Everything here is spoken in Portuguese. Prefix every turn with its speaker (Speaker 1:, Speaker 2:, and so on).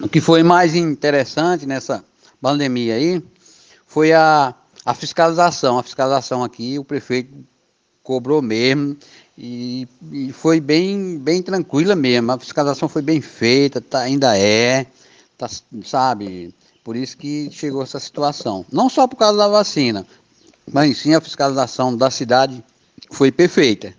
Speaker 1: o que foi mais interessante nessa pandemia aí foi a, a fiscalização. A fiscalização aqui, o prefeito cobrou mesmo e, e foi bem, bem tranquila mesmo. A fiscalização foi bem feita, tá, ainda é, tá, sabe? Por isso que chegou essa situação. Não só por causa da vacina, mas sim a fiscalização da cidade foi perfeita.